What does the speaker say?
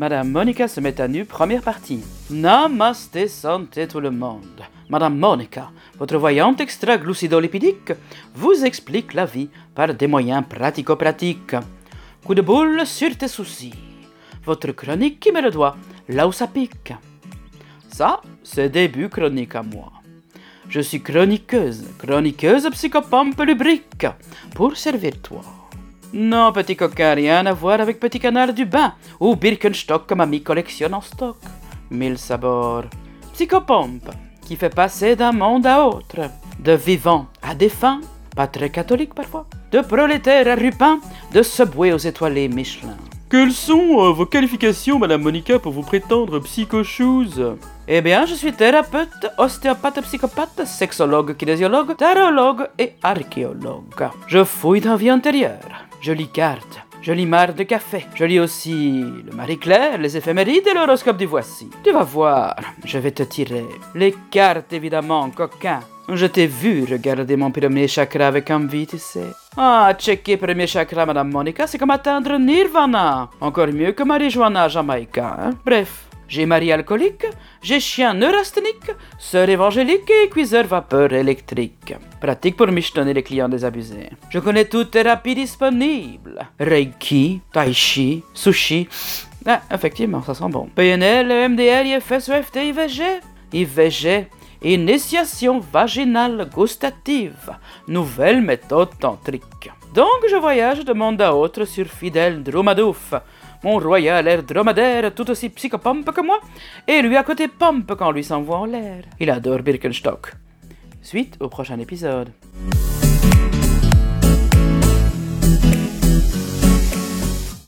Madame Monica se met à nu, première partie. Namasté santé tout le monde. Madame Monica, votre voyante extra-glucidolipidique, vous explique la vie par des moyens pratico-pratiques. Coup de boule sur tes soucis. Votre chronique qui met le doigt là où ça pique. Ça, c'est début chronique à moi. Je suis chroniqueuse, chroniqueuse psychopompe lubrique, pour servir toi. Non, petit coquin, rien à voir avec Petit Canard du Bain ou Birkenstock que mamie collectionne en stock. Mille sabords. Psychopompe, qui fait passer d'un monde à autre, de vivant à défunt, pas très catholique parfois, de prolétaire à rupin, de subway aux étoilés Michelin. Quelles sont euh, vos qualifications, Madame Monica, pour vous prétendre psycho-shoes? Eh bien, je suis thérapeute, ostéopathe, psychopathe, sexologue, kinésiologue, tarologue et archéologue. Je fouille dans vie antérieure. Cartes. Je lis marre de café. Je lis aussi le Marie-Claire, les éphémérides et l'horoscope du Voici. Tu vas voir, je vais te tirer. Les cartes, évidemment, coquin. Je t'ai vu regarder mon premier chakra avec envie, tu sais. Ah, checker premier chakra, Madame Monica, c'est comme atteindre Nirvana. Encore mieux que Marijuana Jamaïca, hein. Bref. J'ai mari alcoolique, j'ai chien neurasthénique, sœur évangélique et cuiseur vapeur électrique. Pratique pour michetonner les clients désabusés. Je connais toutes thérapies disponibles. Reiki, Tai Chi, Sushi. Ah, effectivement, ça sent bon. PNL, MDR, IFS, EFT, IVG. IVG, Initiation vaginale gustative. Nouvelle méthode tantrique. Donc je voyage de monde à autre sur fidèle Dromadouf. Mon royal air dromadaire tout aussi psychopompe que moi, et lui à côté pompe quand lui s'envoie en l'air. Il adore Birkenstock. Suite au prochain épisode.